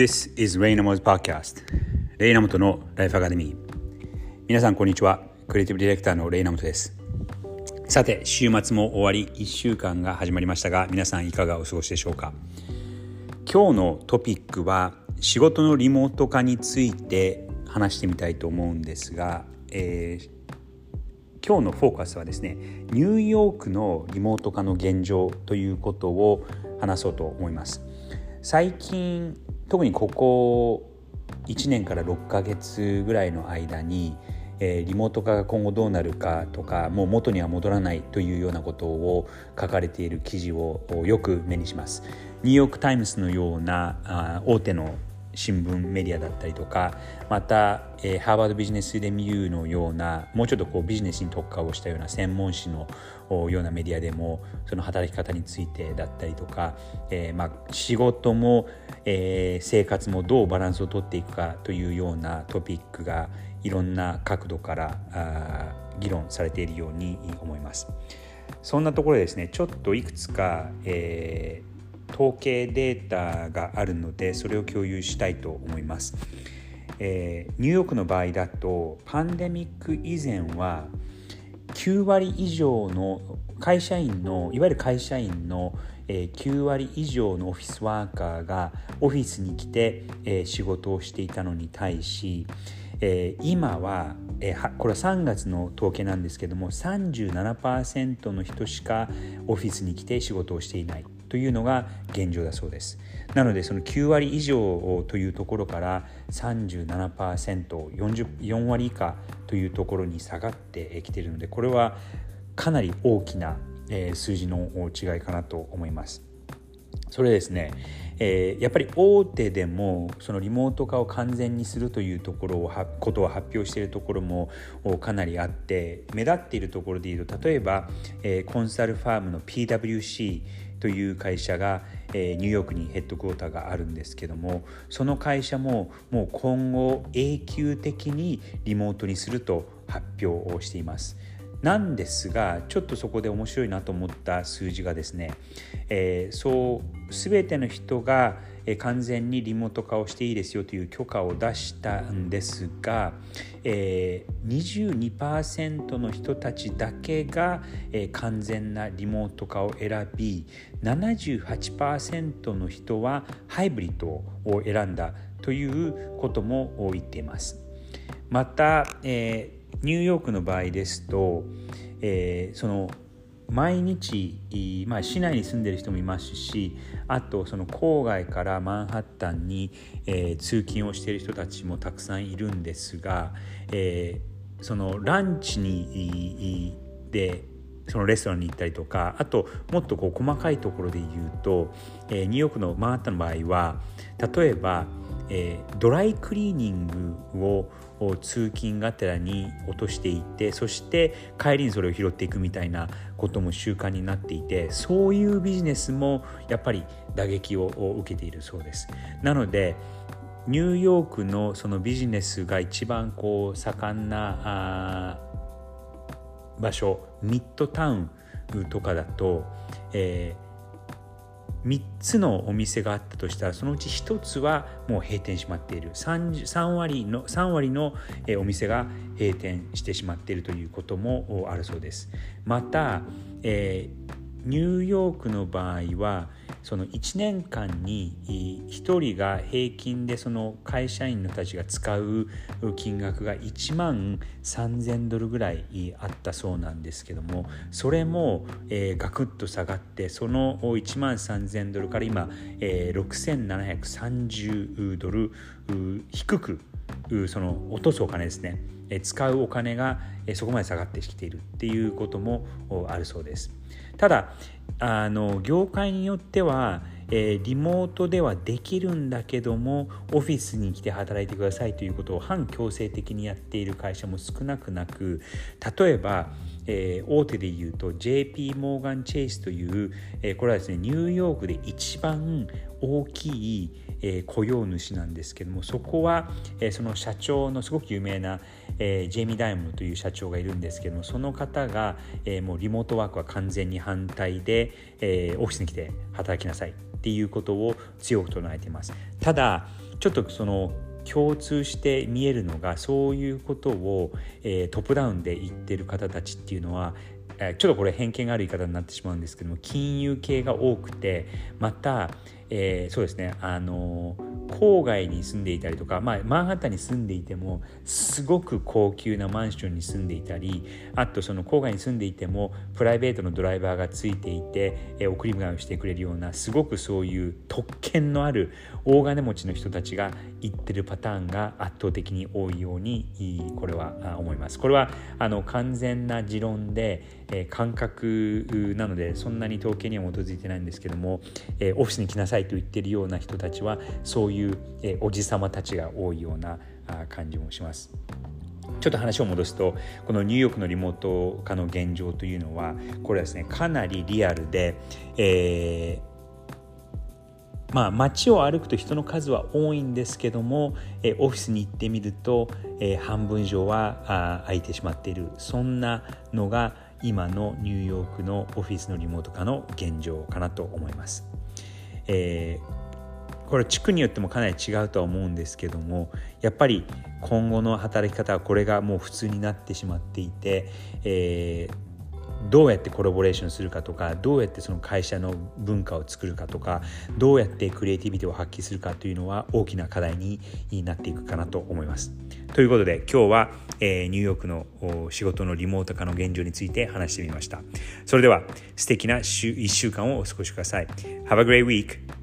This is Raynamo's Podcast レイナモトのライフアカデミー皆さんこんにちは。クリエイティブディレクターのレイナモトです。さて週末も終わり1週間が始まりましたが皆さんいかがお過ごしでしょうか？今日のトピックは仕事のリモート化について話してみたいと思うんですが、えー、今日のフォーカスはですねニューヨークのリモート化の現状ということを話そうと思います。最近特にここ1年から6ヶ月ぐらいの間に、えー、リモート化が今後どうなるかとかもう元には戻らないというようなことを書かれている記事をよく目にします。ニューヨーク・タイムズのようなあ大手の新聞メディアだったりとかまた、えー、ハーバードビジネスレミューのようなもうちょっとこうビジネスに特化をしたような専門誌のようなメディアでもその働き方についてだったりとか、えー、まあ仕事も、えー、生活もどうバランスをとっていくかというようなトピックがいろんな角度からあ議論されているように思います。そんなところでですねちょっといくつか、えー、統計データがあるのでそれを共有したいと思います。えー、ニューヨークの場合だとパンデミック以前は9割以上の会社員のいわゆる会社員の9割以上のオフィスワーカーがオフィスに来て仕事をしていたのに対し今はこれは3月の統計なんですけども37%の人しかオフィスに来て仕事をしていないというのが現状だそうです。なのでその9割以上というところから 37%4 割以下というところに下がってきているのでこれはかなり大きな数字の違いかなと思います。それですねえー、やっぱり大手でもそのリモート化を完全にするというところをはことを発表しているところもかなりあって目立っているところでいうと例えば、えー、コンサルファームの PWC という会社が、えー、ニューヨークにヘッドクォーターがあるんですけどもその会社ももう今後永久的にリモートにすると発表をしています。なんですがちょっとそこで面白いなと思った数字がですね、えー、そう全ての人が完全にリモート化をしていいですよという許可を出したんですが、えー、22%の人たちだけが、えー、完全なリモート化を選び78%の人はハイブリッドを選んだということも言っています。また、えーニューヨークの場合ですと、えー、その毎日、まあ、市内に住んでる人もいますしあとその郊外からマンハッタンに、えー、通勤をしている人たちもたくさんいるんですが、えー、そのランチにでそのレストランに行ったりとかあともっとこう細かいところで言うと、えー、ニューヨークのマンハッタンの場合は例えば、えー、ドライクリーニングを通勤がてらに落としていってそして帰りにそれを拾っていくみたいなことも習慣になっていてそういうビジネスもやっぱり打撃を受けているそうです。なのでニューヨークのそのビジネスが一番こう盛んな場所ミッドタウンとかだと、えー3つのお店があったとしたらそのうち1つはもう閉店しまっている。3, 3割の3割のお店が閉店してしまっているということもあるそうです。また、えーニューヨークの場合はその1年間に1人が平均でその会社員のたちが使う金額が1万3000ドルぐらいあったそうなんですけどもそれも、えー、ガクッと下がってその1万3000ドルから今、えー、6730ドル低くその落とすお金ですね使うお金がそこまで下がってきているっていうこともあるそうです。ただあの業界によっては、えー、リモートではできるんだけどもオフィスに来て働いてくださいということを反強制的にやっている会社も少なくなく例えば、えー、大手でいうと JP モーガン・チェイスという、えー、これはですねニューヨークで一番大きい、えー、雇用主なんですけどもそこは、えー、その社長のすごく有名な、えー、ジェイミー・ダイモンドという社長がいるんですけどもその方が、えー、もうリモートワークは完全に反対で、えー、オフィスに来て働きなさいっていうことを強く唱えています。ただちょっとその共通して見えるのがそういうことを、えー、トップダウンで言ってる方たちっていうのはちょっとこれ偏見がある言い方になってしまうんですけども金融系が多くてまた、えー、そうですねあの郊外に住んでいたりとか、まあ、マンハッタンに住んでいてもすごく高級なマンションに住んでいたりあとその郊外に住んでいてもプライベートのドライバーがついていて、えー、送り迎えをしてくれるようなすごくそういう特権のある大金持ちの人たちが行ってるパターンが圧倒的に多いようにこれは思います。これはあの完全な持論で、えー、感覚なのでそんなに統計には基づいてないんですけども、えー、オフィスに来なさいと言ってるような人たちはそういう、え、おじさまたちが多いような感じもします。ちょっと話を戻すとこのニューヨークのリモート化の現状というのはこれはですねかなりリアルで、えー、まあ、街を歩くと人の数は多いんですけども、えオフィスに行ってみると、え、半分以上はあ空いてしまっているそんなのが今のニューヨークのオフィスのリモート化の現状かなと思います。えー、これ地区によってもかなり違うとは思うんですけどもやっぱり今後の働き方はこれがもう普通になってしまっていて、えーどうやってコラボレーションするかとかどうやってその会社の文化を作るかとかどうやってクリエイティビティを発揮するかというのは大きな課題になっていくかなと思います。ということで今日は、えー、ニューヨークの仕事のリモート化の現状について話してみました。それでは素敵な週1週間をお過ごしください。Have a great week!